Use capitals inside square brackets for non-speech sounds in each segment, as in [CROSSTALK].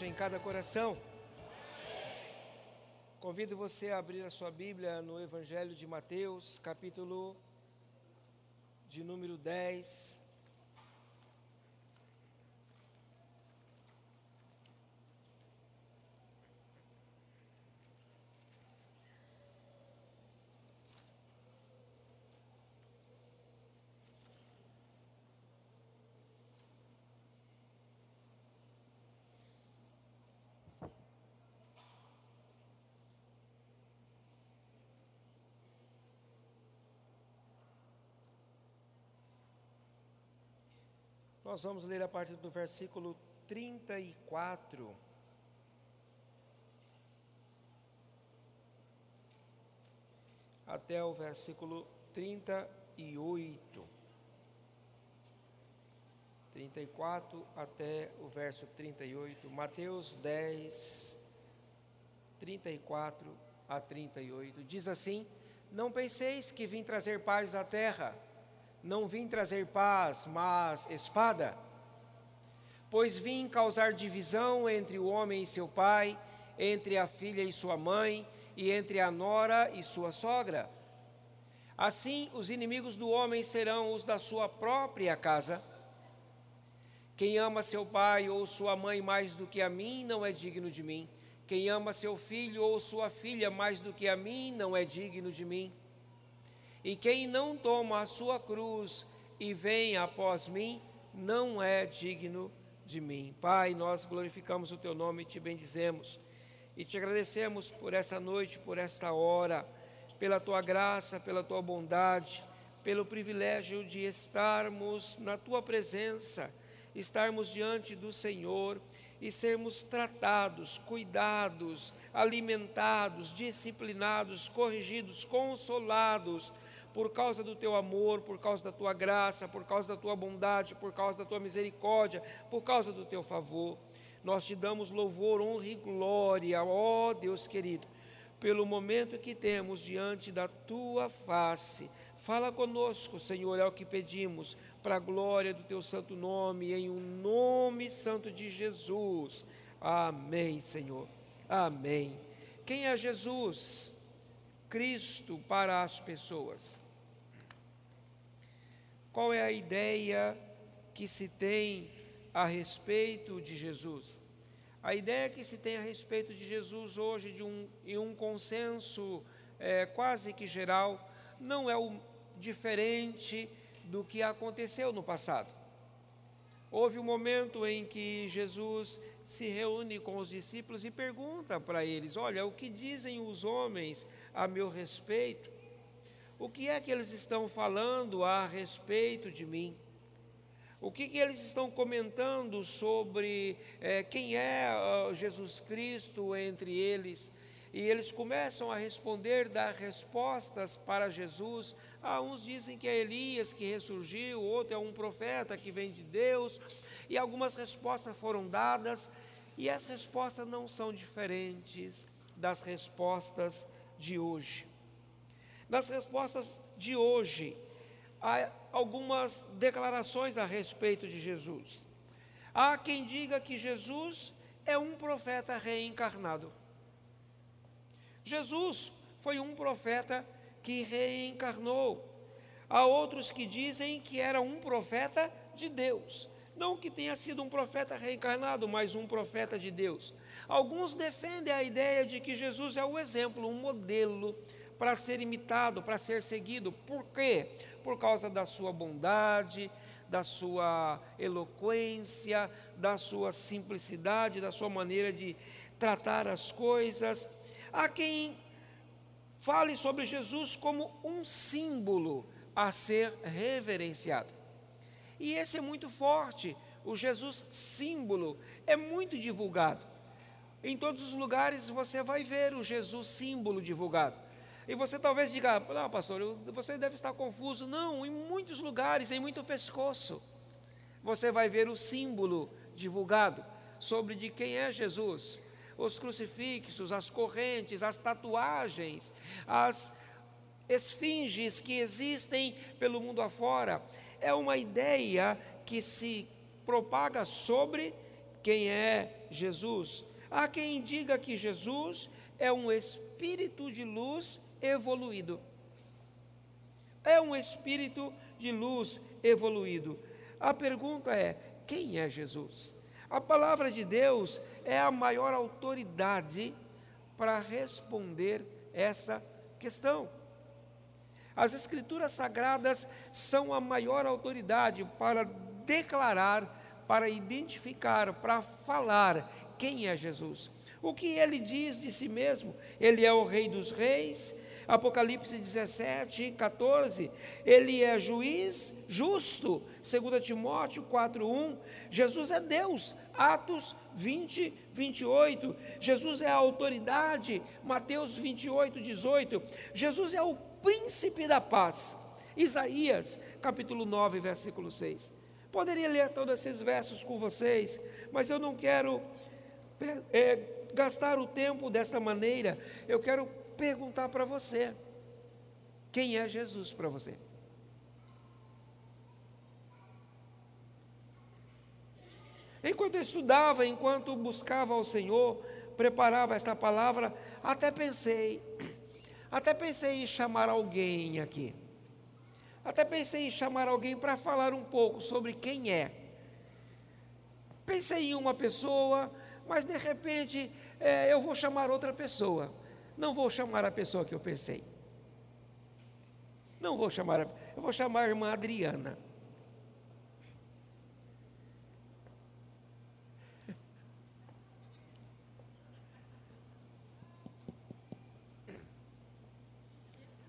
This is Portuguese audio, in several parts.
em cada coração. Convido você a abrir a sua Bíblia no Evangelho de Mateus, capítulo de número 10. Nós vamos ler a partir do versículo 34. Até o versículo 38. 34 até o verso 38. Mateus 10, 34 a 38. Diz assim: Não penseis que vim trazer paz à terra. Não vim trazer paz, mas espada. Pois vim causar divisão entre o homem e seu pai, entre a filha e sua mãe, e entre a nora e sua sogra. Assim, os inimigos do homem serão os da sua própria casa. Quem ama seu pai ou sua mãe mais do que a mim não é digno de mim. Quem ama seu filho ou sua filha mais do que a mim não é digno de mim. E quem não toma a sua cruz e vem após mim, não é digno de mim. Pai, nós glorificamos o teu nome e te bendizemos. E te agradecemos por essa noite, por esta hora, pela tua graça, pela tua bondade, pelo privilégio de estarmos na tua presença, estarmos diante do Senhor e sermos tratados, cuidados, alimentados, disciplinados, corrigidos, consolados por causa do teu amor, por causa da tua graça, por causa da tua bondade, por causa da tua misericórdia, por causa do teu favor. Nós te damos louvor, honra e glória, ó Deus querido, pelo momento que temos diante da tua face. Fala conosco, Senhor, é o que pedimos, para a glória do teu santo nome, em um nome santo de Jesus. Amém, Senhor. Amém. Quem é Jesus? Cristo para as pessoas. Qual é a ideia que se tem a respeito de Jesus? A ideia que se tem a respeito de Jesus hoje, de um, em um consenso é, quase que geral, não é o diferente do que aconteceu no passado. Houve um momento em que Jesus se reúne com os discípulos e pergunta para eles: Olha, o que dizem os homens a meu respeito? O que é que eles estão falando a respeito de mim? O que, que eles estão comentando sobre é, quem é uh, Jesus Cristo entre eles? E eles começam a responder, dar respostas para Jesus. Ah, uns dizem que é Elias que ressurgiu, outro é um profeta que vem de Deus. E algumas respostas foram dadas, e as respostas não são diferentes das respostas de hoje. Nas respostas de hoje, há algumas declarações a respeito de Jesus. Há quem diga que Jesus é um profeta reencarnado. Jesus foi um profeta que reencarnou. Há outros que dizem que era um profeta de Deus. Não que tenha sido um profeta reencarnado, mas um profeta de Deus. Alguns defendem a ideia de que Jesus é o exemplo, um modelo para ser imitado, para ser seguido. Por quê? Por causa da sua bondade, da sua eloquência, da sua simplicidade, da sua maneira de tratar as coisas. Há quem fale sobre Jesus como um símbolo a ser reverenciado. E esse é muito forte. O Jesus símbolo é muito divulgado. Em todos os lugares você vai ver o Jesus símbolo divulgado. E você talvez diga, não, pastor, você deve estar confuso. Não, em muitos lugares, em muito pescoço, você vai ver o símbolo divulgado sobre de quem é Jesus. Os crucifixos, as correntes, as tatuagens, as esfinges que existem pelo mundo afora. É uma ideia que se propaga sobre quem é Jesus. Há quem diga que Jesus é um espírito de luz evoluído. É um espírito de luz evoluído. A pergunta é: quem é Jesus? A palavra de Deus é a maior autoridade para responder essa questão. As Escrituras Sagradas são a maior autoridade para declarar, para identificar, para falar quem é Jesus. O que ele diz de si mesmo? Ele é o Rei dos Reis. Apocalipse 17, 14. Ele é juiz justo. 2 Timóteo 4, 1. Jesus é Deus. Atos 20, 28. Jesus é a autoridade. Mateus 28, 18. Jesus é o príncipe da paz. Isaías, capítulo 9, versículo 6. Poderia ler todos esses versos com vocês, mas eu não quero é, gastar o tempo desta maneira. Eu quero perguntar para você: quem é Jesus para você? Enquanto eu estudava, enquanto buscava ao Senhor, preparava esta palavra, até pensei, até pensei em chamar alguém aqui. Até pensei em chamar alguém para falar um pouco sobre quem é. Pensei em uma pessoa, mas de repente é, eu vou chamar outra pessoa. Não vou chamar a pessoa que eu pensei. Não vou chamar, eu vou chamar a irmã Adriana.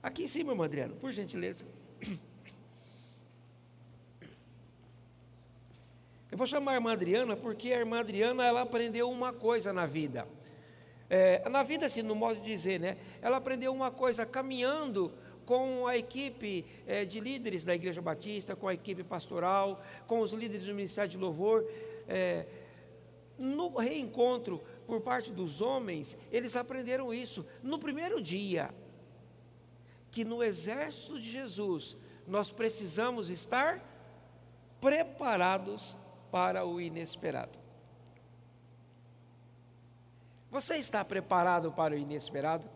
Aqui em cima, irmã Adriana, por gentileza. Eu vou chamar a irmã Adriana porque a irmã Adriana ela aprendeu uma coisa na vida. É, na vida, assim, no modo de dizer, né? Ela aprendeu uma coisa caminhando com a equipe é, de líderes da Igreja Batista, com a equipe pastoral, com os líderes do Ministério de Louvor. É, no reencontro por parte dos homens, eles aprenderam isso. No primeiro dia, que no exército de Jesus nós precisamos estar preparados para o inesperado. Você está preparado para o inesperado?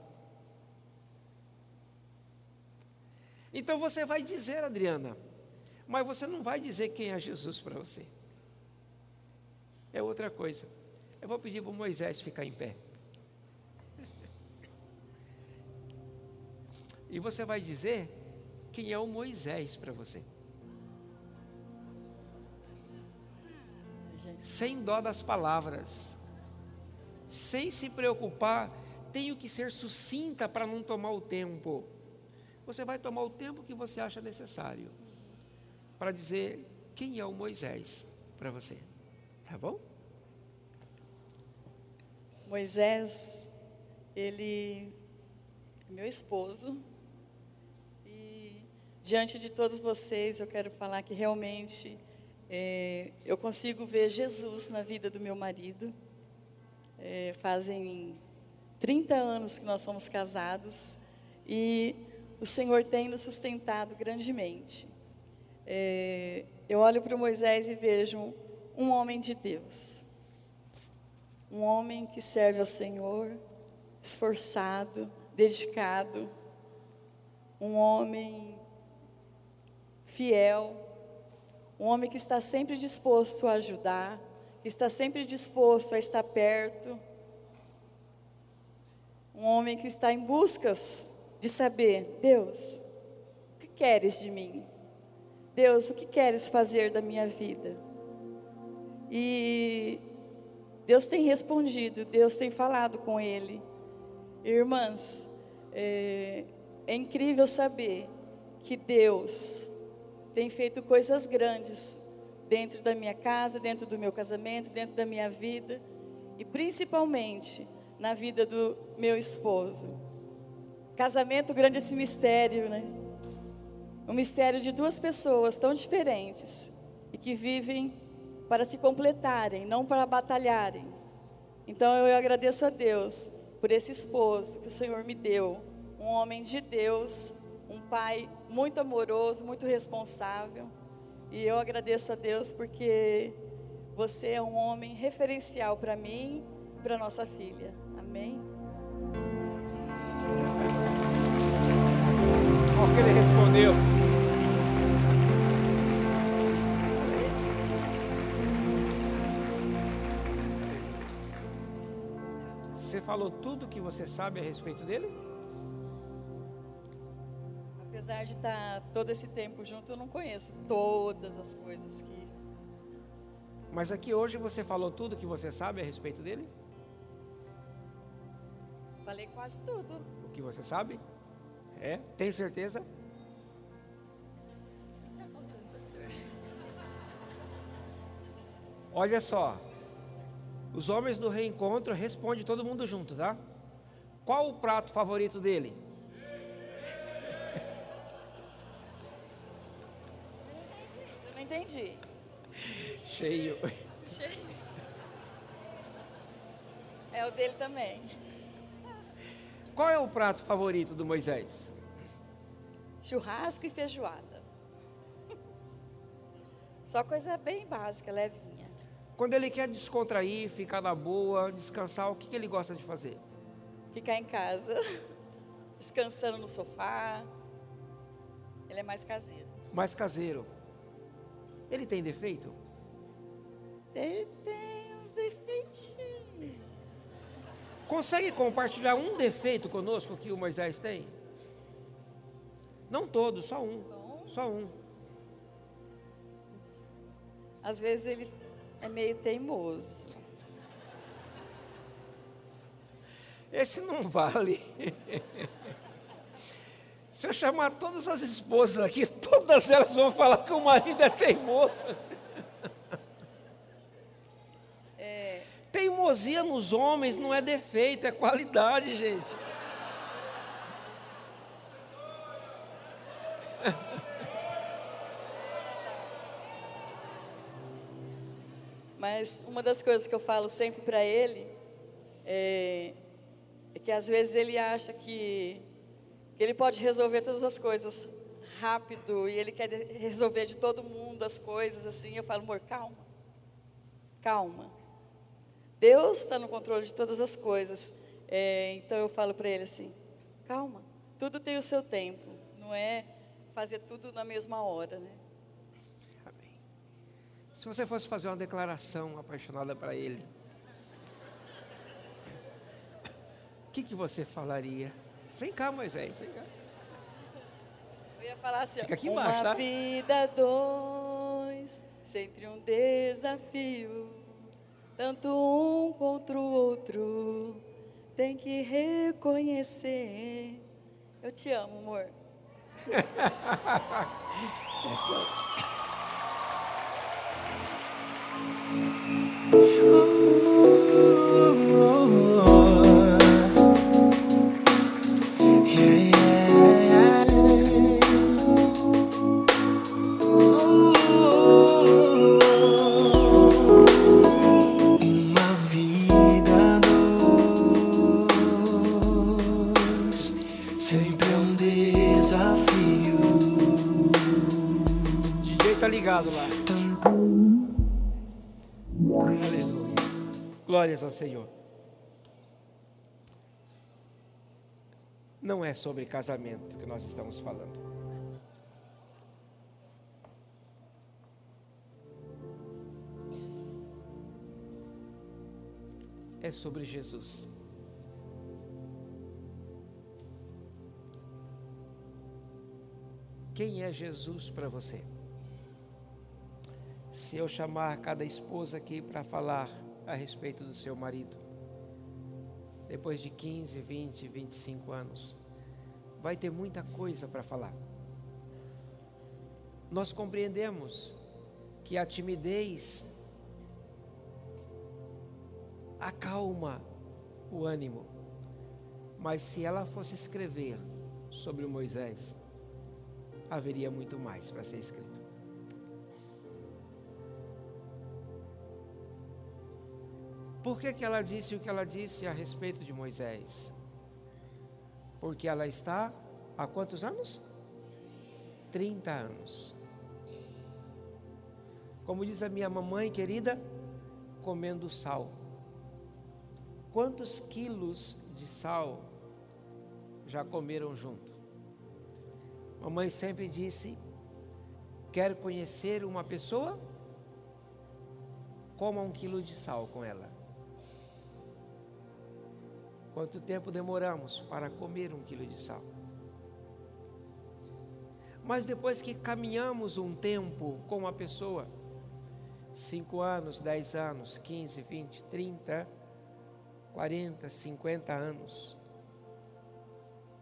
Então você vai dizer, Adriana, mas você não vai dizer quem é Jesus para você. É outra coisa. Eu vou pedir para o Moisés ficar em pé. [LAUGHS] E você vai dizer quem é o Moisés para você. Sem dó das palavras, sem se preocupar, tenho que ser sucinta para não tomar o tempo. Você vai tomar o tempo que você acha necessário para dizer quem é o Moisés para você. Tá bom? Moisés, ele meu esposo, diante de todos vocês, eu quero falar que realmente é, eu consigo ver Jesus na vida do meu marido. É, fazem 30 anos que nós somos casados e o Senhor tem nos sustentado grandemente. É, eu olho para Moisés e vejo um homem de Deus, um homem que serve ao Senhor, esforçado, dedicado, um homem fiel, um homem que está sempre disposto a ajudar, está sempre disposto a estar perto, um homem que está em buscas de saber, Deus, o que queres de mim? Deus, o que queres fazer da minha vida? E Deus tem respondido, Deus tem falado com ele. Irmãs, é, é incrível saber que Deus tem feito coisas grandes dentro da minha casa, dentro do meu casamento, dentro da minha vida e principalmente na vida do meu esposo. Casamento grande esse mistério, né? Um mistério de duas pessoas tão diferentes e que vivem para se completarem, não para batalharem. Então eu agradeço a Deus por esse esposo que o Senhor me deu, um homem de Deus, um pai muito amoroso, muito responsável. E eu agradeço a Deus porque Você é um homem referencial para mim e para nossa filha. Amém? Olha o que ele respondeu. Você falou tudo o que você sabe a respeito dele? Apesar de estar todo esse tempo junto, eu não conheço todas as coisas que. Mas aqui hoje você falou tudo o que você sabe a respeito dele? Falei quase tudo. O que você sabe? É? Tem certeza? Olha só, os homens do reencontro respondem todo mundo junto, tá? Qual o prato favorito dele? Entendi. Cheio. É o dele também. Qual é o prato favorito do Moisés? Churrasco e feijoada. Só coisa bem básica, levinha. Quando ele quer descontrair, ficar na boa, descansar, o que, que ele gosta de fazer? Ficar em casa, descansando no sofá. Ele é mais caseiro. Mais caseiro. Ele tem defeito? Ele tem uns defeitinhos. Consegue compartilhar um defeito conosco que o Moisés tem? Não todos, só um. Só um. Às vezes ele é meio teimoso. Esse não [LAUGHS] vale. Se eu chamar todas as esposas aqui, todas elas vão falar que o marido é teimoso. [LAUGHS] Teimosia nos homens não é defeito, é qualidade, gente. [LAUGHS] Mas uma das coisas que eu falo sempre para ele é, é, que às vezes ele acha que ele pode resolver todas as coisas rápido e ele quer resolver de todo mundo as coisas assim. Eu falo, amor, calma, calma. Deus está no controle de todas as coisas. É, então eu falo para ele assim: calma, tudo tem o seu tempo, não é fazer tudo na mesma hora, né? Amém. Se você fosse fazer uma declaração apaixonada para ele, o que, que você falaria? Vem cá, Moisés, vem cá. Eu ia falar assim: Fica aqui uma embaixo, tá? vida, dois, sempre um desafio. Tanto um contra o outro, tem que reconhecer. Eu te amo, amor. [LAUGHS] Uma Glórias ao Senhor. Não é sobre casamento que nós estamos falando. É sobre Jesus. Quem é Jesus para você? Se eu chamar cada esposa aqui para falar a respeito do seu marido, depois de 15, 20, 25 anos, vai ter muita coisa para falar. Nós compreendemos que a timidez acalma o ânimo, mas se ela fosse escrever sobre Moisés, haveria muito mais para ser escrito. Por que, que ela disse o que ela disse a respeito de Moisés? Porque ela está há quantos anos? 30 anos. Como diz a minha mamãe querida, comendo sal. Quantos quilos de sal já comeram junto? Mamãe sempre disse: quer conhecer uma pessoa? Coma um quilo de sal com ela. Quanto tempo demoramos para comer um quilo de sal? Mas depois que caminhamos um tempo com uma pessoa, 5 anos, 10 anos, 15, 20, 30, 40, 50 anos,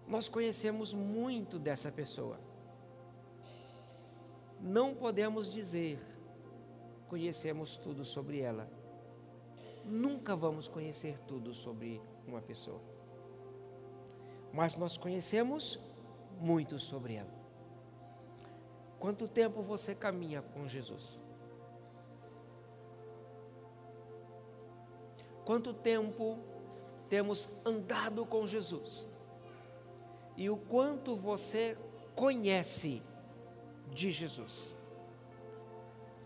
nós conhecemos muito dessa pessoa. Não podemos dizer conhecemos tudo sobre ela. Nunca vamos conhecer tudo sobre uma pessoa. Mas nós conhecemos muito sobre ela. Quanto tempo você caminha com Jesus? Quanto tempo temos andado com Jesus? E o quanto você conhece de Jesus?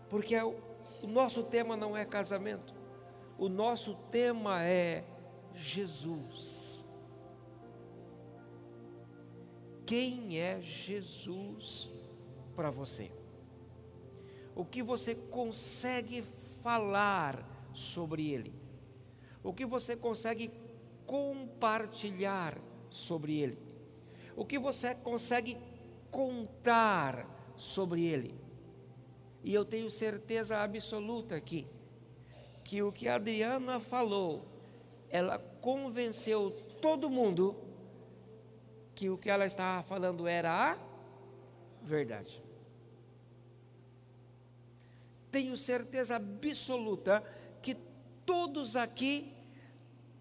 Porque o nosso tema não é casamento, o nosso tema é Jesus. Quem é Jesus para você? O que você consegue falar sobre Ele? O que você consegue compartilhar sobre Ele? O que você consegue contar sobre Ele? E eu tenho certeza absoluta aqui que o que a Adriana falou, ela convenceu todo mundo que o que ela estava falando era a verdade. Tenho certeza absoluta que todos aqui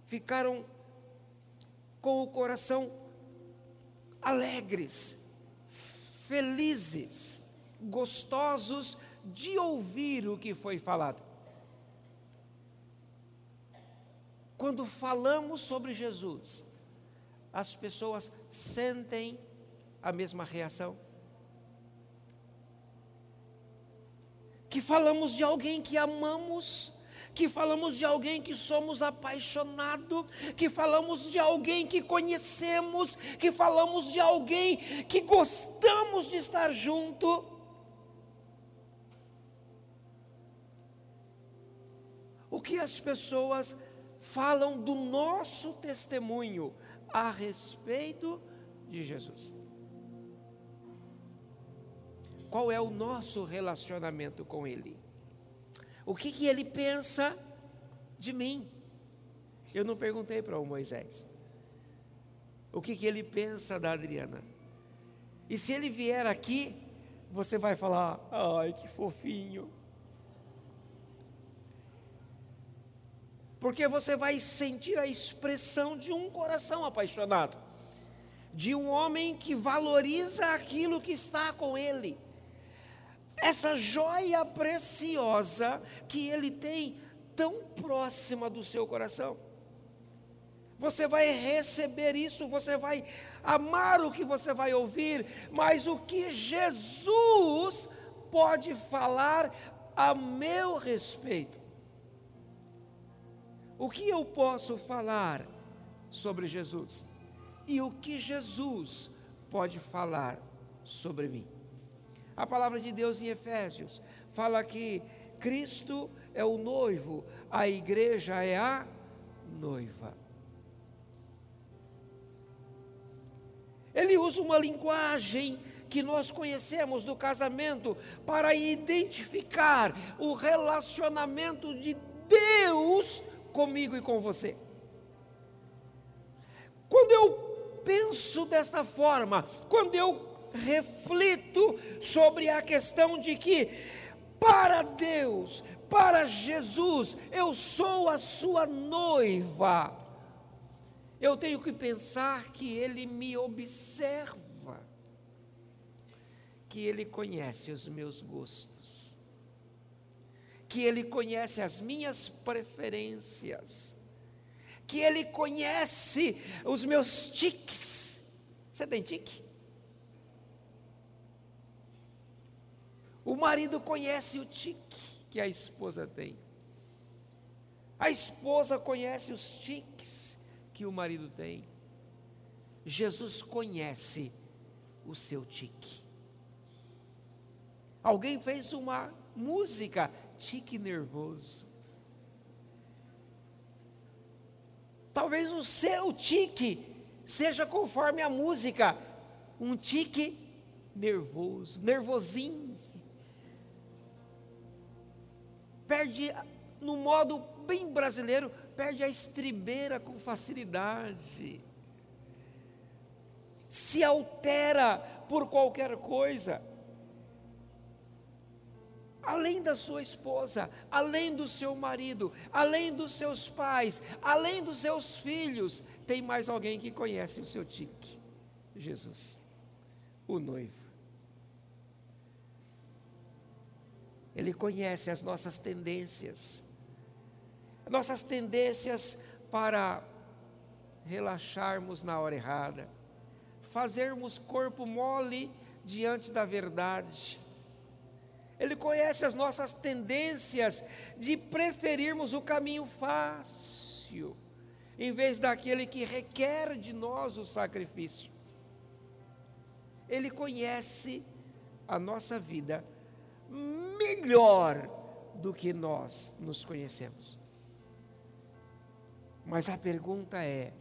ficaram com o coração alegres, felizes, gostosos de ouvir o que foi falado. Quando falamos sobre Jesus, as pessoas sentem a mesma reação. que falamos de alguém que amamos, que falamos de alguém que somos apaixonados, que falamos de alguém que conhecemos, que falamos de alguém que gostamos de estar junto. O que as pessoas falam do nosso testemunho a respeito de Jesus? qual é o nosso relacionamento com Ele. O que, que Ele pensa de mim? Eu não perguntei para o Moisés. O que, que ele pensa da Adriana? E se ele vier aqui, você vai falar: ai, que fofinho. Porque você vai sentir a expressão de um coração apaixonado, de um homem que valoriza aquilo que está com ele essa joia preciosa que ele tem tão próxima do seu coração. Você vai receber isso, você vai amar o que você vai ouvir, mas o que Jesus pode falar a meu respeito? O que eu posso falar sobre Jesus? E o que Jesus pode falar sobre mim? A palavra de Deus em Efésios fala que Cristo é o noivo, a igreja é a noiva. Ele usa uma linguagem que nós conhecemos do casamento para identificar o relacionamento de Deus comigo e com você. Quando eu penso desta forma, quando eu reflito sobre a questão de que, para Deus, para Jesus, eu sou a sua noiva. Eu tenho que pensar que Ele me observa, que Ele conhece os meus gostos, que Ele conhece as minhas preferências, que Ele conhece os meus tiques. Você tem tique? O marido conhece o tique que a esposa tem. A esposa conhece os tiques que o marido tem. Jesus conhece o seu tique. Alguém fez uma música, tique nervoso. Talvez o seu tique seja conforme a música, um tique nervoso, nervosinho. Perde, no modo bem brasileiro, perde a estribeira com facilidade. Se altera por qualquer coisa. Além da sua esposa, além do seu marido, além dos seus pais, além dos seus filhos, tem mais alguém que conhece o seu tique: Jesus, o noivo. Ele conhece as nossas tendências, nossas tendências para relaxarmos na hora errada, fazermos corpo mole diante da verdade. Ele conhece as nossas tendências de preferirmos o caminho fácil, em vez daquele que requer de nós o sacrifício. Ele conhece a nossa vida melhor do que nós nos conhecemos. Mas a pergunta é: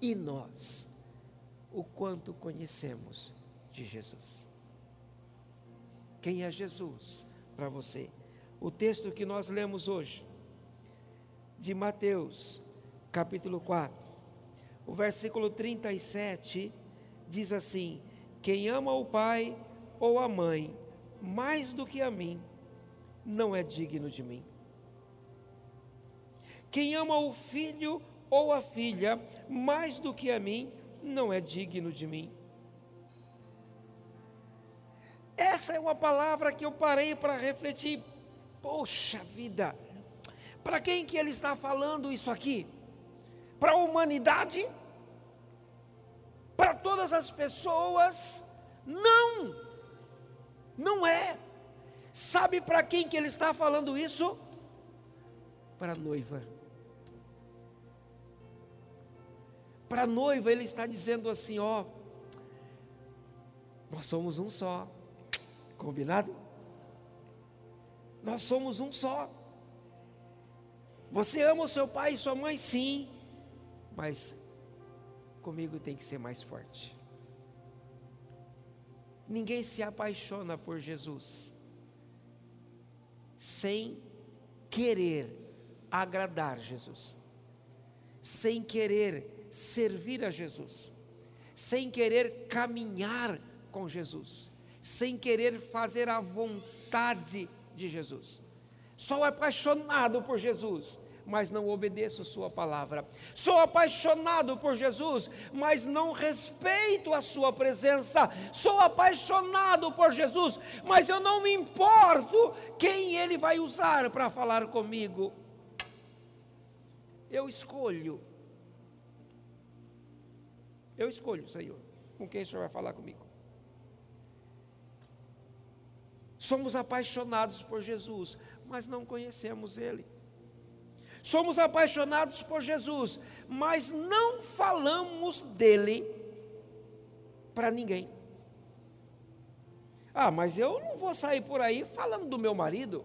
e nós? O quanto conhecemos de Jesus? Quem é Jesus para você? O texto que nós lemos hoje, de Mateus, capítulo 4, o versículo 37, diz assim: Quem ama o pai ou a mãe mais do que a mim, não é digno de mim. Quem ama o filho ou a filha mais do que a mim, não é digno de mim. Essa é uma palavra que eu parei para refletir. Poxa vida, para quem que ele está falando isso aqui? Para a humanidade? Para todas as pessoas? Não, não é. Sabe para quem que ele está falando isso? Para a noiva. Para a noiva, ele está dizendo assim: ó, nós somos um só, combinado? Nós somos um só. Você ama o seu pai e sua mãe, sim, mas comigo tem que ser mais forte. Ninguém se apaixona por Jesus sem querer agradar Jesus, sem querer servir a Jesus, sem querer caminhar com Jesus, sem querer fazer a vontade de Jesus. Sou apaixonado por Jesus, mas não obedeço Sua palavra. Sou apaixonado por Jesus, mas não respeito a Sua presença. Sou apaixonado por Jesus, mas eu não me importo quem Ele vai usar para falar comigo. Eu escolho eu escolho, Senhor, com quem o Senhor vai falar comigo. Somos apaixonados por Jesus, mas não conhecemos Ele. Somos apaixonados por Jesus, mas não falamos dele para ninguém. Ah, mas eu não vou sair por aí falando do meu marido,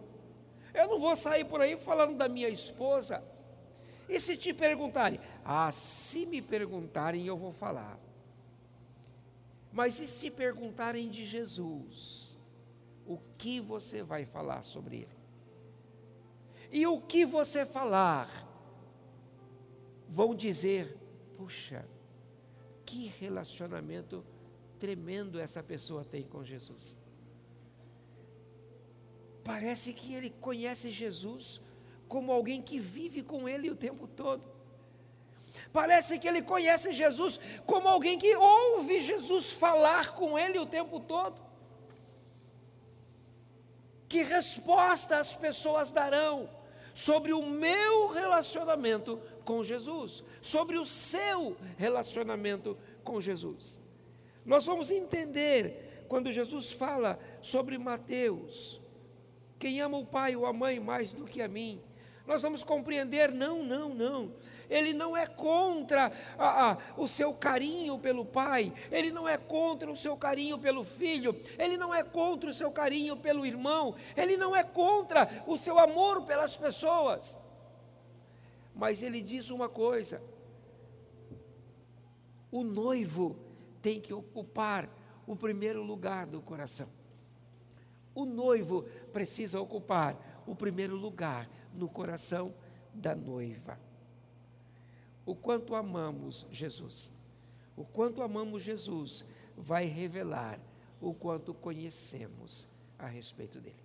eu não vou sair por aí falando da minha esposa. E se te perguntarem, ah, se me perguntarem, eu vou falar. Mas e se perguntarem de Jesus? O que você vai falar sobre ele? E o que você falar? Vão dizer: puxa, que relacionamento tremendo essa pessoa tem com Jesus. Parece que ele conhece Jesus como alguém que vive com ele o tempo todo. Parece que ele conhece Jesus como alguém que ouve Jesus falar com ele o tempo todo. Que resposta as pessoas darão sobre o meu relacionamento com Jesus, sobre o seu relacionamento com Jesus? Nós vamos entender quando Jesus fala sobre Mateus: quem ama o pai ou a mãe mais do que a mim, nós vamos compreender: não, não, não. Ele não é contra a, a, o seu carinho pelo pai, ele não é contra o seu carinho pelo filho, ele não é contra o seu carinho pelo irmão, ele não é contra o seu amor pelas pessoas. Mas ele diz uma coisa: o noivo tem que ocupar o primeiro lugar do coração. O noivo precisa ocupar o primeiro lugar no coração da noiva. O quanto amamos Jesus, o quanto amamos Jesus, vai revelar o quanto conhecemos a respeito dele,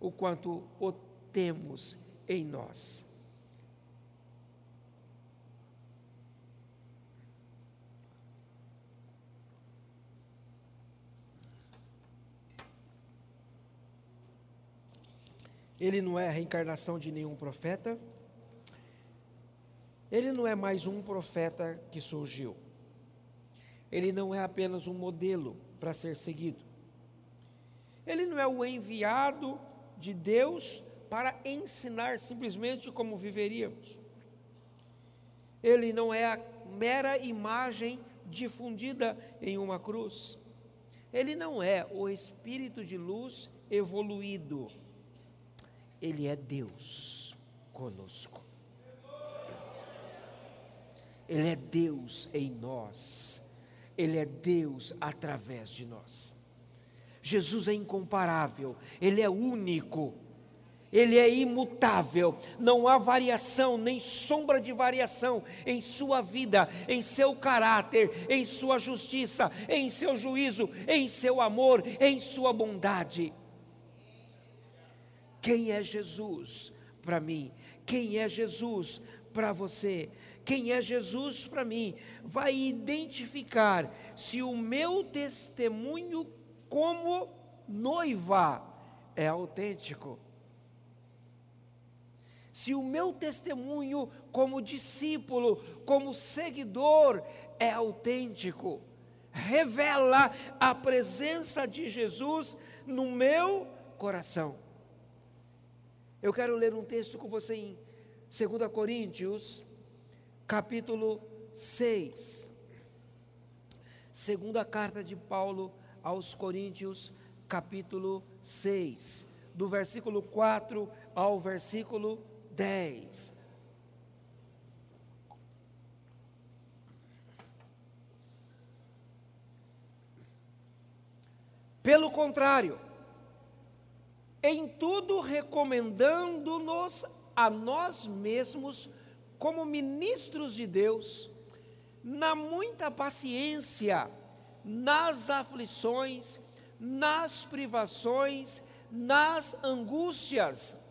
o quanto o temos em nós. Ele não é a reencarnação de nenhum profeta. Ele não é mais um profeta que surgiu. Ele não é apenas um modelo para ser seguido. Ele não é o enviado de Deus para ensinar simplesmente como viveríamos. Ele não é a mera imagem difundida em uma cruz. Ele não é o espírito de luz evoluído ele é Deus conosco. Ele é Deus em nós. Ele é Deus através de nós. Jesus é incomparável, Ele é único, Ele é imutável, não há variação, nem sombra de variação em sua vida, em seu caráter, em sua justiça, em seu juízo, em seu amor, em sua bondade. Quem é Jesus para mim? Quem é Jesus para você? Quem é Jesus para mim? Vai identificar se o meu testemunho como noiva é autêntico. Se o meu testemunho como discípulo, como seguidor é autêntico, revela a presença de Jesus no meu coração. Eu quero ler um texto com você em 2 Coríntios, capítulo 6. Segunda carta de Paulo aos Coríntios, capítulo 6, do versículo 4 ao versículo 10. Pelo contrário, em tudo recomendando-nos a nós mesmos como ministros de Deus, na muita paciência, nas aflições, nas privações, nas angústias,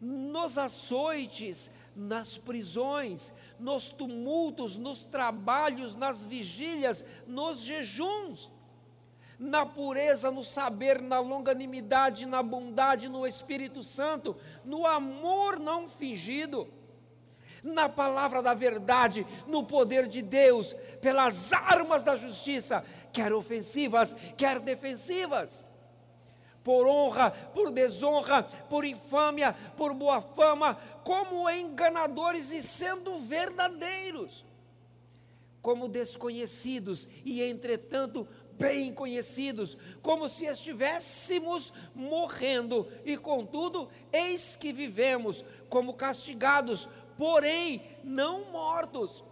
nos açoites, nas prisões, nos tumultos, nos trabalhos, nas vigílias, nos jejuns na pureza, no saber, na longanimidade, na bondade, no Espírito Santo, no amor não fingido, na palavra da verdade, no poder de Deus, pelas armas da justiça, quer ofensivas, quer defensivas. Por honra, por desonra, por infâmia, por boa fama, como enganadores e sendo verdadeiros, como desconhecidos e, entretanto, bem conhecidos, como se estivéssemos morrendo, e contudo, eis que vivemos como castigados, porém não mortos,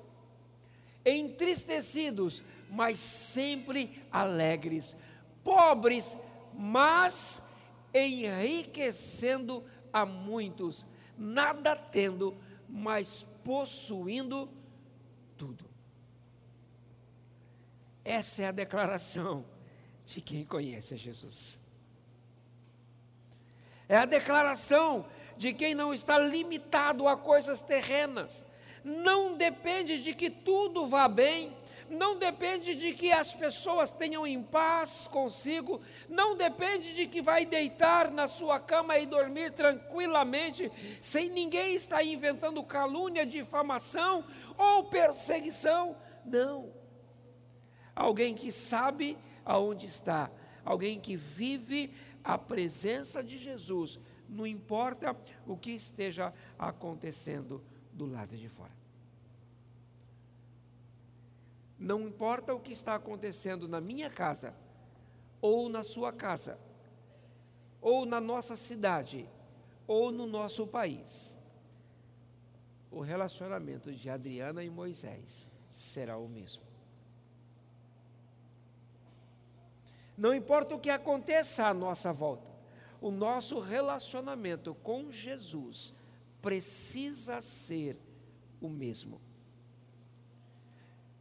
entristecidos, mas sempre alegres, pobres, mas enriquecendo a muitos, nada tendo, mas possuindo tudo. Essa é a declaração de quem conhece Jesus. É a declaração de quem não está limitado a coisas terrenas. Não depende de que tudo vá bem, não depende de que as pessoas tenham em paz consigo, não depende de que vai deitar na sua cama e dormir tranquilamente, sem ninguém estar inventando calúnia, difamação ou perseguição. Não alguém que sabe aonde está, alguém que vive a presença de Jesus, não importa o que esteja acontecendo do lado de fora. Não importa o que está acontecendo na minha casa, ou na sua casa, ou na nossa cidade, ou no nosso país, o relacionamento de Adriana e Moisés será o mesmo. Não importa o que aconteça à nossa volta, o nosso relacionamento com Jesus precisa ser o mesmo.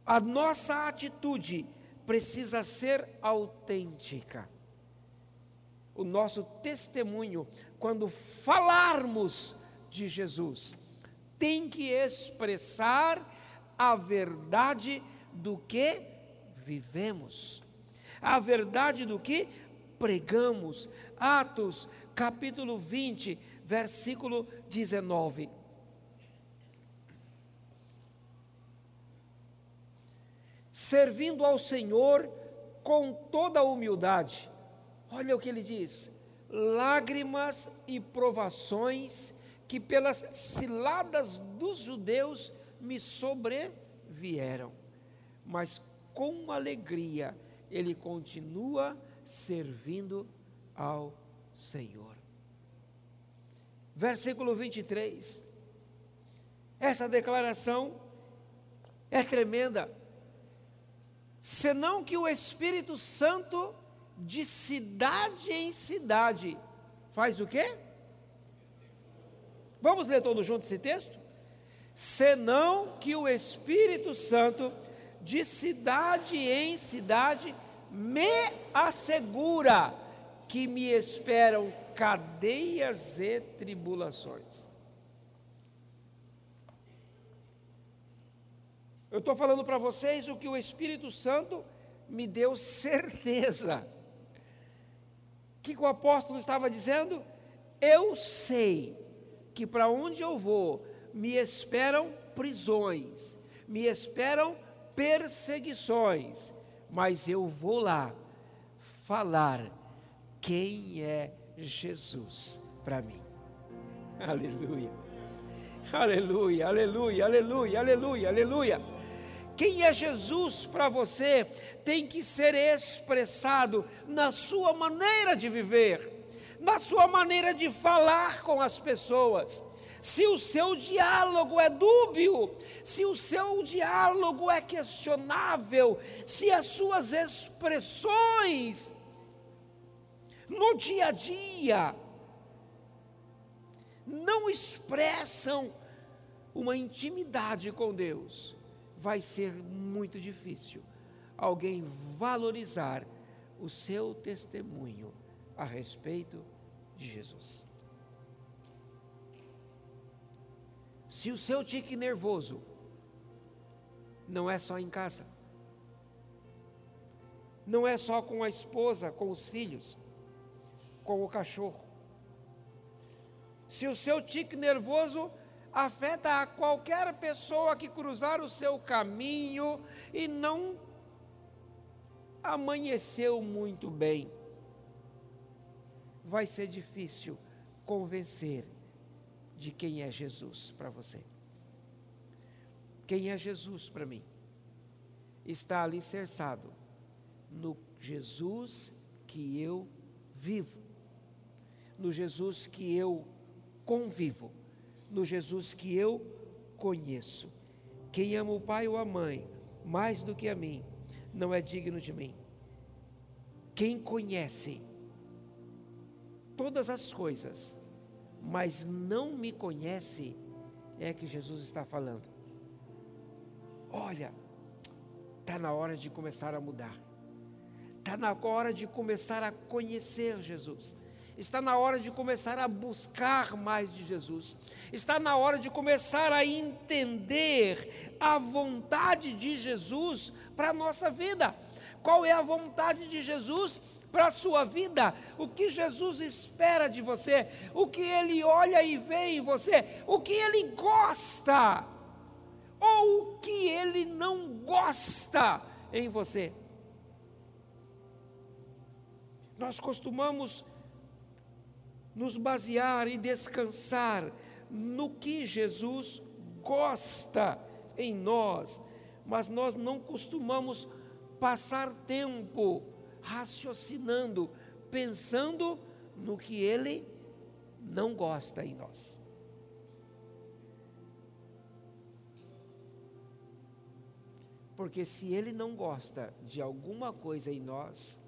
A nossa atitude precisa ser autêntica. O nosso testemunho, quando falarmos de Jesus, tem que expressar a verdade do que vivemos, a verdade do que pregamos. Atos, capítulo 20, versículo 19. Servindo ao Senhor com toda a humildade. Olha o que ele diz: lágrimas e provações que pelas ciladas dos judeus me sobrevieram, mas com alegria ele continua servindo ao Senhor. Versículo 23. Essa declaração é tremenda. Senão que o Espírito Santo, de cidade em cidade, faz o quê? Vamos ler todos juntos esse texto? Senão que o Espírito Santo, de cidade em cidade, me assegura que me esperam cadeias e tribulações. Eu estou falando para vocês o que o Espírito Santo me deu certeza. O que, o apóstolo estava dizendo? Eu sei que para onde eu vou me esperam prisões, me esperam perseguições, mas eu vou lá falar quem é Jesus para mim. Aleluia. Aleluia, aleluia, aleluia, aleluia, aleluia. Quem é Jesus para você tem que ser expressado na sua maneira de viver, na sua maneira de falar com as pessoas. Se o seu diálogo é dúbio, se o seu diálogo é questionável, se as suas expressões no dia a dia, não expressam uma intimidade com Deus, vai ser muito difícil alguém valorizar o seu testemunho a respeito de Jesus. Se o seu tique nervoso não é só em casa, não é só com a esposa, com os filhos, com o cachorro. Se o seu tique nervoso afeta a qualquer pessoa que cruzar o seu caminho e não amanheceu muito bem, vai ser difícil convencer de quem é Jesus para você. Quem é Jesus para mim? Está alicerçado no Jesus que eu vivo no Jesus que eu convivo, no Jesus que eu conheço. Quem ama o pai ou a mãe mais do que a mim, não é digno de mim. Quem conhece todas as coisas, mas não me conhece, é que Jesus está falando. Olha, está na hora de começar a mudar, está na hora de começar a conhecer Jesus Está na hora de começar a buscar mais de Jesus. Está na hora de começar a entender a vontade de Jesus para a nossa vida. Qual é a vontade de Jesus para a sua vida? O que Jesus espera de você? O que ele olha e vê em você? O que ele gosta? Ou o que ele não gosta em você? Nós costumamos nos basear e descansar no que Jesus gosta em nós, mas nós não costumamos passar tempo raciocinando, pensando no que Ele não gosta em nós. Porque se Ele não gosta de alguma coisa em nós,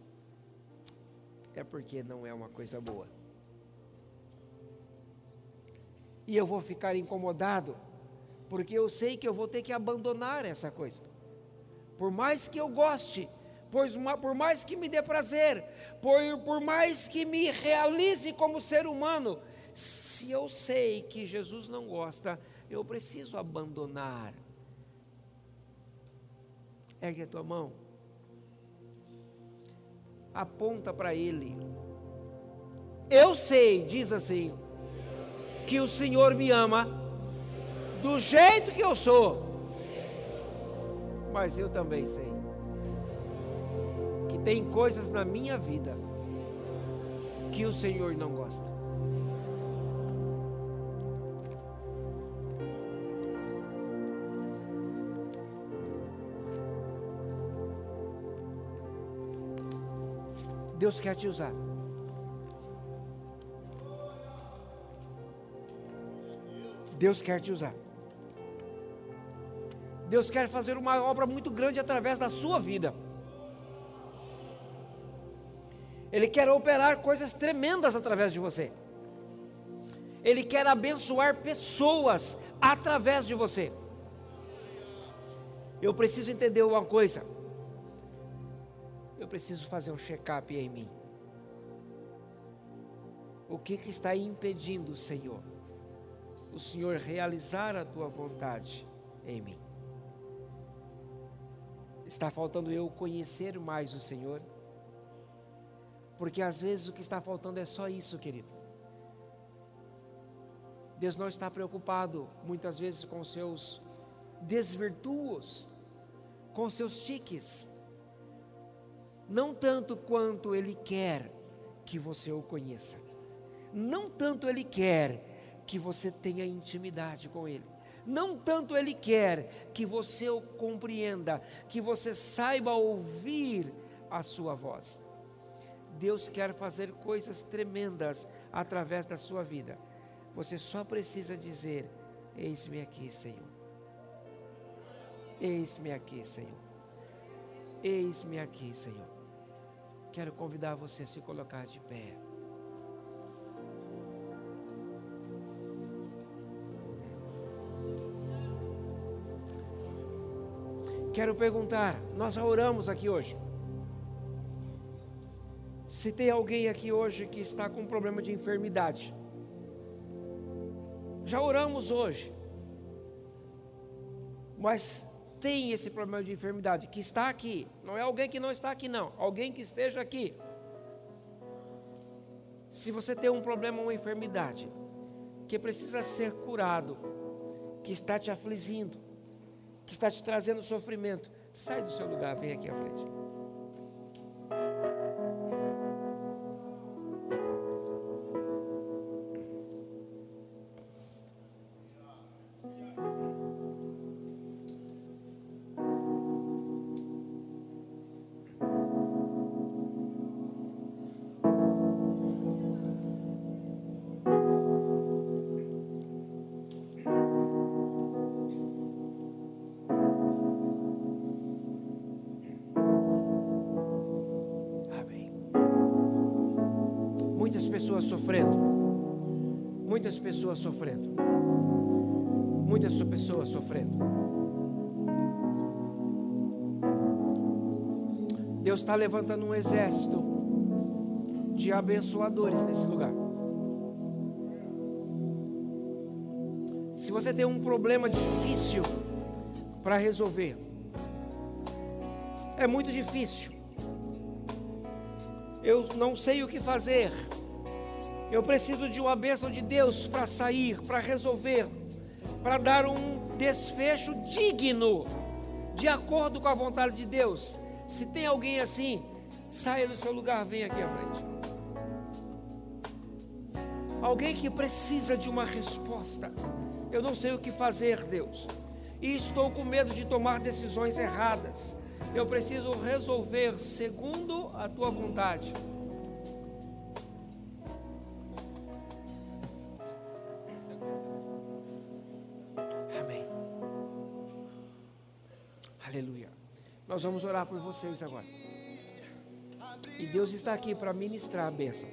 é porque não é uma coisa boa. E eu vou ficar incomodado, porque eu sei que eu vou ter que abandonar essa coisa. Por mais que eu goste, pois por mais que me dê prazer, por, por mais que me realize como ser humano, se eu sei que Jesus não gosta, eu preciso abandonar. Ergue a tua mão, aponta para Ele. Eu sei, diz assim, que o Senhor me ama do jeito que eu sou, mas eu também sei que tem coisas na minha vida que o Senhor não gosta. Deus quer te usar. Deus quer te usar. Deus quer fazer uma obra muito grande através da sua vida. Ele quer operar coisas tremendas através de você. Ele quer abençoar pessoas através de você. Eu preciso entender uma coisa. Eu preciso fazer um check-up em mim. O que, que está impedindo, Senhor, o Senhor realizar a tua vontade em mim? Está faltando eu conhecer mais o Senhor? Porque às vezes o que está faltando é só isso, querido. Deus não está preocupado muitas vezes com seus desvirtuos, com seus tiques, não tanto quanto Ele quer que você o conheça, não tanto Ele quer que você tenha intimidade com Ele, não tanto Ele quer que você o compreenda, que você saiba ouvir a Sua voz. Deus quer fazer coisas tremendas através da sua vida. Você só precisa dizer: Eis-me aqui, Senhor. Eis-me aqui, Senhor. Eis-me aqui, Senhor. Quero convidar você a se colocar de pé. Quero perguntar, nós oramos aqui hoje. Se tem alguém aqui hoje que está com problema de enfermidade, já oramos hoje, mas tem esse problema de enfermidade, que está aqui, não é alguém que não está aqui, não, alguém que esteja aqui. Se você tem um problema, uma enfermidade, que precisa ser curado, que está te afligindo, que está te trazendo sofrimento, sai do seu lugar, vem aqui à frente. Pessoas sofrendo. Muitas pessoas sofrendo. Deus está levantando um exército de abençoadores nesse lugar. Se você tem um problema difícil para resolver, é muito difícil. Eu não sei o que fazer. Eu preciso de uma bênção de Deus para sair, para resolver, para dar um desfecho digno, de acordo com a vontade de Deus. Se tem alguém assim, saia do seu lugar, venha aqui à frente. Alguém que precisa de uma resposta. Eu não sei o que fazer, Deus. E estou com medo de tomar decisões erradas. Eu preciso resolver segundo a tua vontade. Nós vamos orar por vocês agora. E Deus está aqui para ministrar a bênção.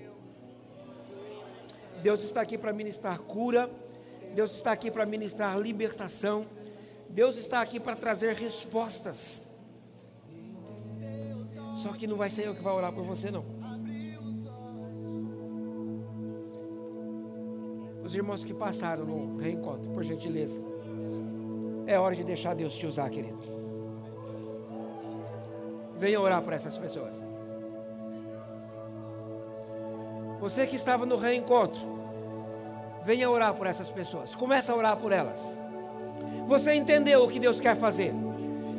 Deus está aqui para ministrar cura. Deus está aqui para ministrar libertação. Deus está aqui para trazer respostas. Só que não vai ser eu que vai orar por você, não. Os irmãos que passaram no reencontro, por gentileza. É hora de deixar Deus te usar, querido. Venha orar por essas pessoas. Você que estava no reencontro, venha orar por essas pessoas. Começa a orar por elas. Você entendeu o que Deus quer fazer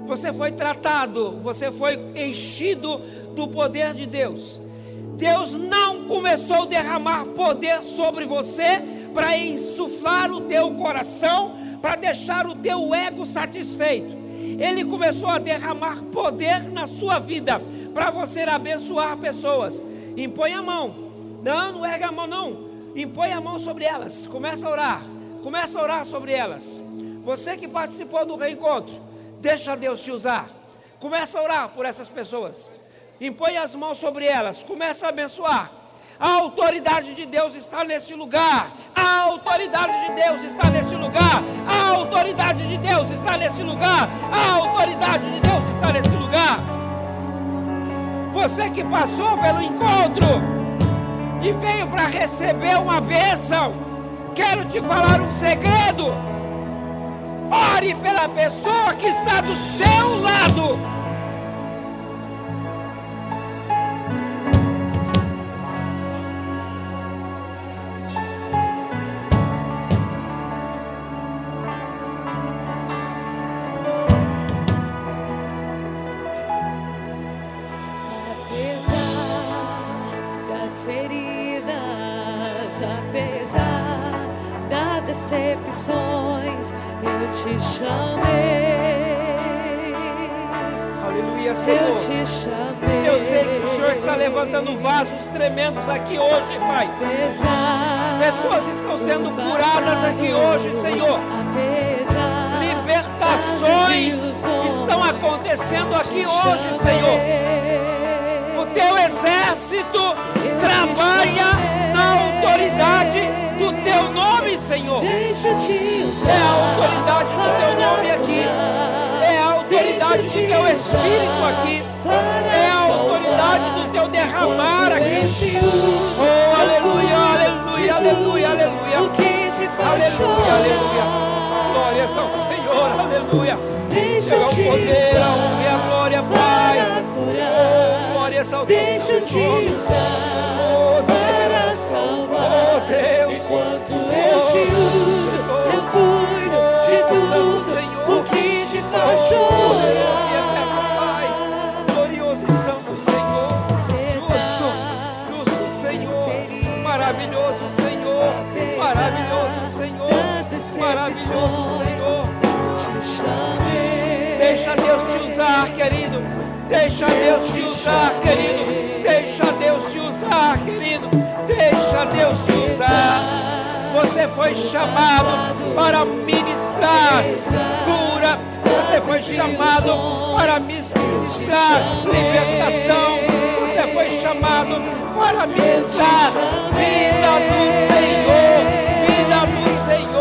você foi tratado, você foi enchido do poder de Deus. Deus não começou a derramar poder sobre você para insuflar o teu coração, para deixar o teu ego satisfeito. Ele começou a derramar poder na sua vida para você abençoar pessoas. Impõe a mão. Não, não erga a mão não. Impõe a mão sobre elas. Começa a orar. Começa a orar sobre elas. Você que participou do reencontro, Deixa Deus te usar. Começa a orar por essas pessoas. Impõe as mãos sobre elas. Começa a abençoar. A autoridade de Deus está nesse lugar. A autoridade de Deus está nesse lugar. A autoridade de Deus está nesse lugar. A autoridade de Deus está nesse lugar. Você que passou pelo encontro e veio para receber uma bênção, quero te falar um segredo. Ore pela pessoa que está do seu lado. Vasos tremendos aqui hoje, Pai. Pessoas estão sendo curadas aqui hoje, Senhor. Libertações estão acontecendo aqui hoje, Senhor. O teu exército trabalha na autoridade do teu nome, Senhor. É a autoridade do teu nome aqui. É a autoridade do teu espírito aqui. É a autoridade do teu derramar aqui. Oh, aleluia, aleluia, aleluia, aleluia. Aleluia, aleluia. Glórias ao Senhor, aleluia. Deixa é o poder, a honra e a glória, Pai. Oh, glórias ao teu usar Oh, para Deus. salvar. Oh, Deus. Maravilhoso Senhor. Deixa Deus te usar, querido. Deixa Deus te usar, querido. Deixa Deus te usar, querido. Deixa Deus te usar. Você foi chamado para ministrar cura. Você foi chamado para ministrar libertação. Você foi chamado para ministrar vida do Senhor.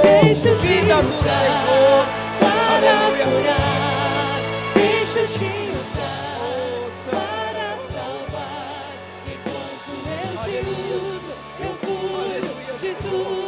Vida do Senhor. Deixa eu te Vida do usar Senhor. para curar. Deixa eu te usar para salvar. Enquanto eu te uso, eu cuido de tudo.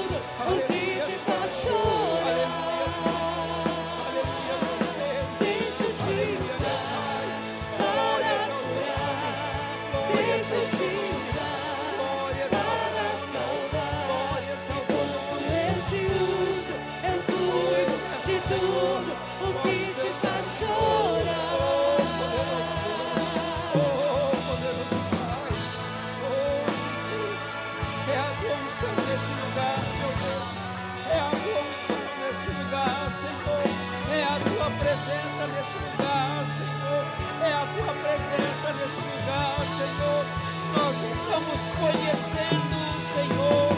Conhecendo o Senhor,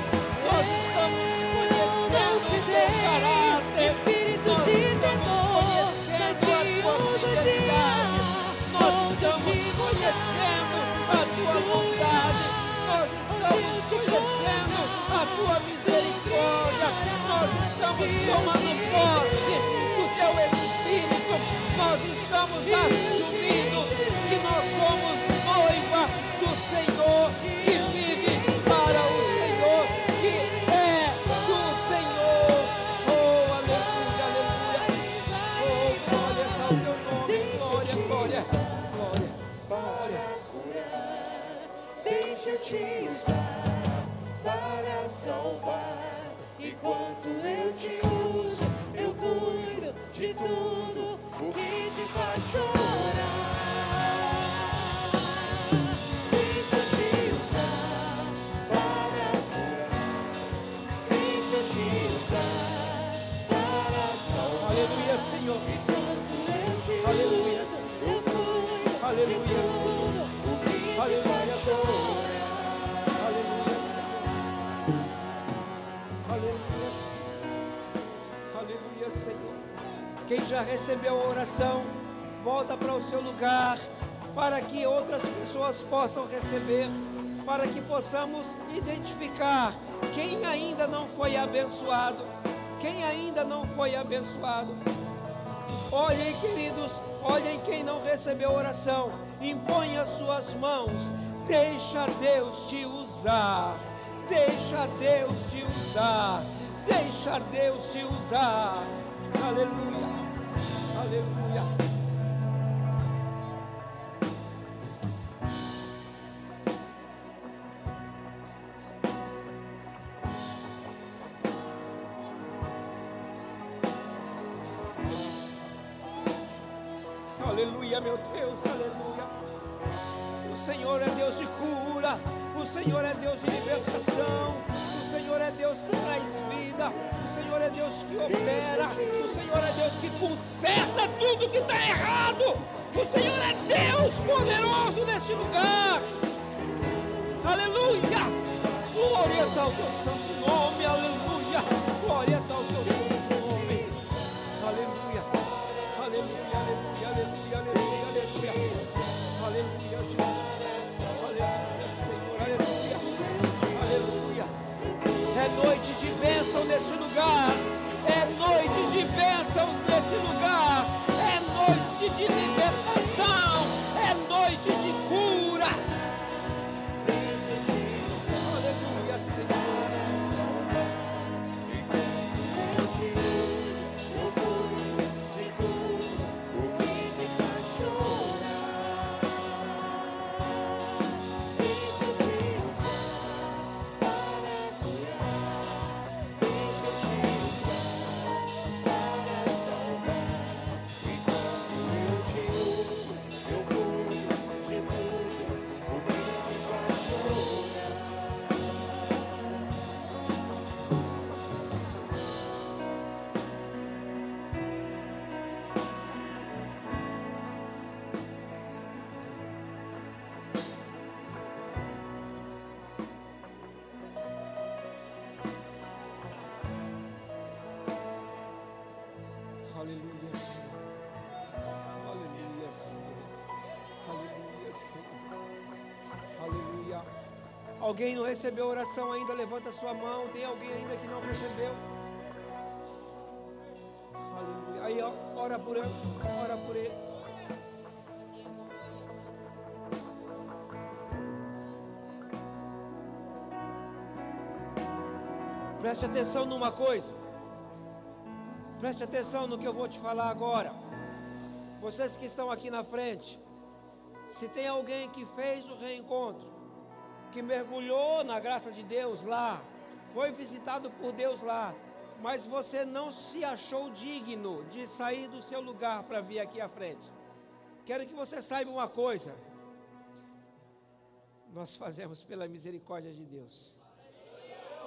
nós estamos conhecendo o teu caráter, Espírito nós de estamos conhecendo a tua de fidelidade, nós estamos conhecendo a tua bondade, nós estamos conhecendo a tua misericórdia, nós estamos tomando posse do teu Espírito, nós estamos assumindo que nós somos do Senhor, que vive para o Senhor, que é do Senhor. Oh, aleluia, aleluia. Oh, glória ao teu nome, glória, glória, glória, glória. Deixa eu te usar para salvar. Enquanto eu te uso, eu cuido de tudo o que te faz chorar. Senhor. Quem já recebeu a oração, volta para o seu lugar, para que outras pessoas possam receber, para que possamos identificar quem ainda não foi abençoado, quem ainda não foi abençoado. Olhem, queridos, olhem quem não recebeu oração. Impõe as suas mãos. Deixa Deus te usar. Deixa Deus te usar. Deixa Deus te usar. Aleluia. Aleluia, que conserta tudo que está errado. O Senhor é Deus poderoso neste lugar. Aleluia! Glórias ao teu santo nome, aleluia! Glórias ao teu santo nome. Aleluia! Aleluia, aleluia, aleluia, aleluia, aleluia. Aleluia. Aleluia, Senhor, aleluia. Aleluia. É noite de bênção nesse lugar. Lugar. É noite de libertação. É noite de cura. Alguém não recebeu oração ainda? Levanta sua mão. Tem alguém ainda que não recebeu? Aleluia. Aí, ó, ora por ele. Ora por ele. Preste atenção numa coisa. Preste atenção no que eu vou te falar agora. Vocês que estão aqui na frente, se tem alguém que fez o reencontro, que mergulhou na graça de Deus lá, foi visitado por Deus lá, mas você não se achou digno de sair do seu lugar para vir aqui à frente. Quero que você saiba uma coisa. Nós fazemos pela misericórdia de Deus.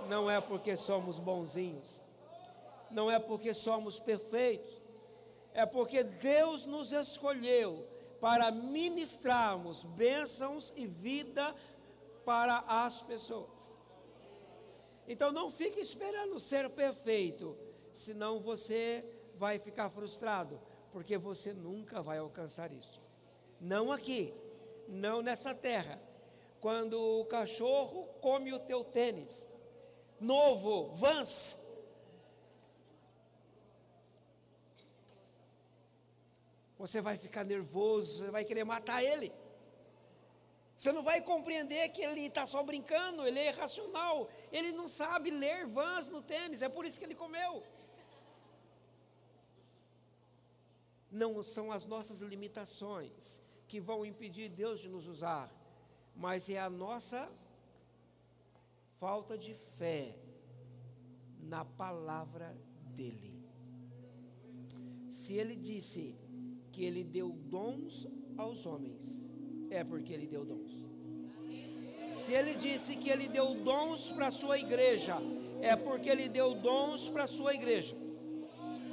Não é porque somos bonzinhos, não é porque somos perfeitos, é porque Deus nos escolheu para ministrarmos bênçãos e vida para as pessoas. Então não fique esperando ser perfeito, senão você vai ficar frustrado, porque você nunca vai alcançar isso. Não aqui, não nessa terra. Quando o cachorro come o teu tênis, novo, Vans, você vai ficar nervoso, você vai querer matar ele. Você não vai compreender que ele está só brincando, ele é irracional, ele não sabe ler vans no tênis, é por isso que ele comeu. Não são as nossas limitações que vão impedir Deus de nos usar, mas é a nossa falta de fé na palavra dele. Se ele disse que ele deu dons aos homens, é porque ele deu dons. Se ele disse que ele deu dons para a sua igreja, é porque ele deu dons para a sua igreja.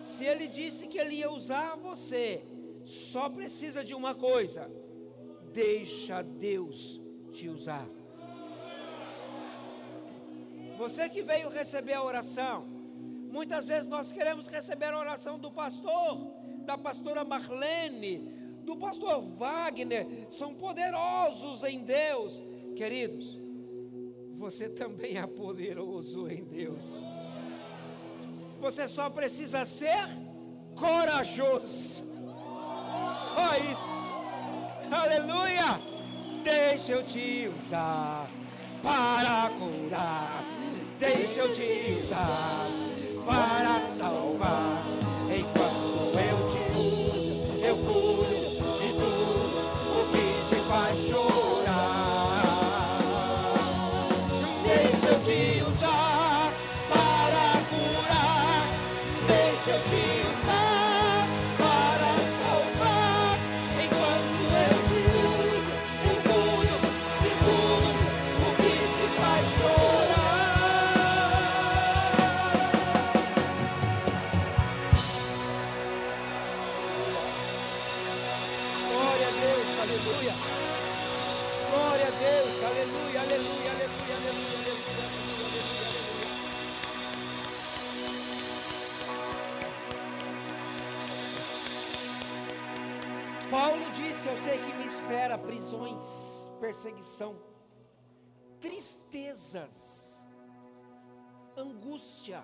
Se ele disse que ele ia usar você, só precisa de uma coisa: deixa Deus te usar. Você que veio receber a oração, muitas vezes nós queremos receber a oração do pastor, da pastora Marlene, do pastor Wagner, são poderosos em Deus. Queridos, você também é poderoso em Deus. Você só precisa ser corajoso. Só isso. Aleluia! Deixa eu te usar para curar. Deixa eu te usar para salvar. Perseguição, tristezas, angústia,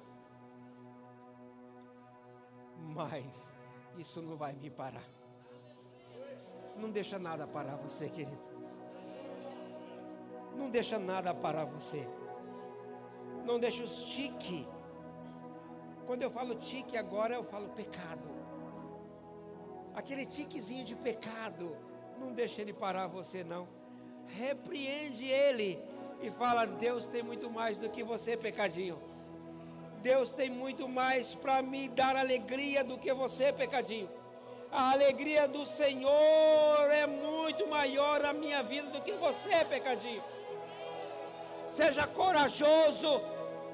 mas isso não vai me parar. Não deixa nada parar você, querido. Não deixa nada parar você. Não deixa os tique. Quando eu falo tique agora, eu falo pecado. Aquele tiquezinho de pecado, não deixa ele parar você não. Repreende ele e fala: Deus tem muito mais do que você, pecadinho. Deus tem muito mais para me dar alegria do que você, pecadinho. A alegria do Senhor é muito maior na minha vida do que você, pecadinho. Seja corajoso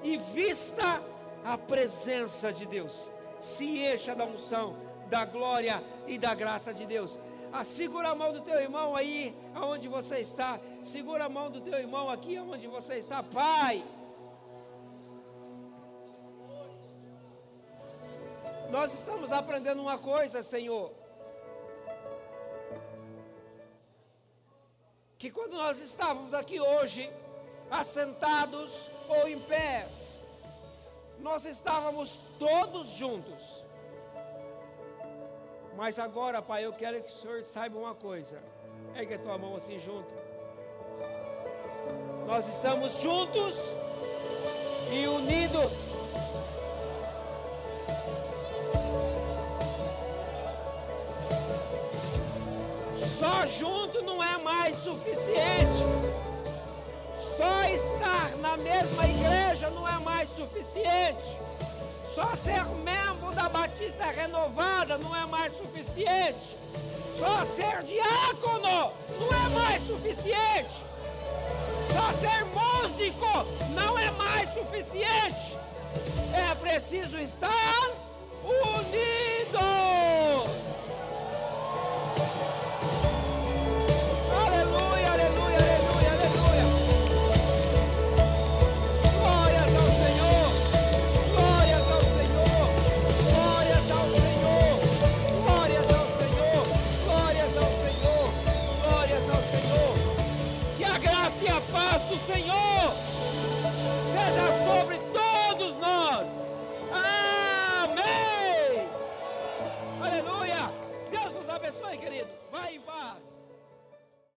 e vista a presença de Deus. Se encha da unção, da glória e da graça de Deus. Ah, segura a mão do teu irmão aí, aonde você está. Segura a mão do teu irmão aqui, aonde você está. Pai, Nós estamos aprendendo uma coisa, Senhor. Que quando nós estávamos aqui hoje, assentados ou em pés, nós estávamos todos juntos. Mas agora, Pai, eu quero que o Senhor saiba uma coisa. Ergue a tua mão assim junto. Nós estamos juntos e unidos. Só junto não é mais suficiente. Só estar na mesma igreja não é mais suficiente. Só ser membro da Batista Renovada não é mais suficiente. Só ser diácono não é mais suficiente. Só ser músico não é mais suficiente. É preciso estar unidos. abençoe, querido. Vai em paz.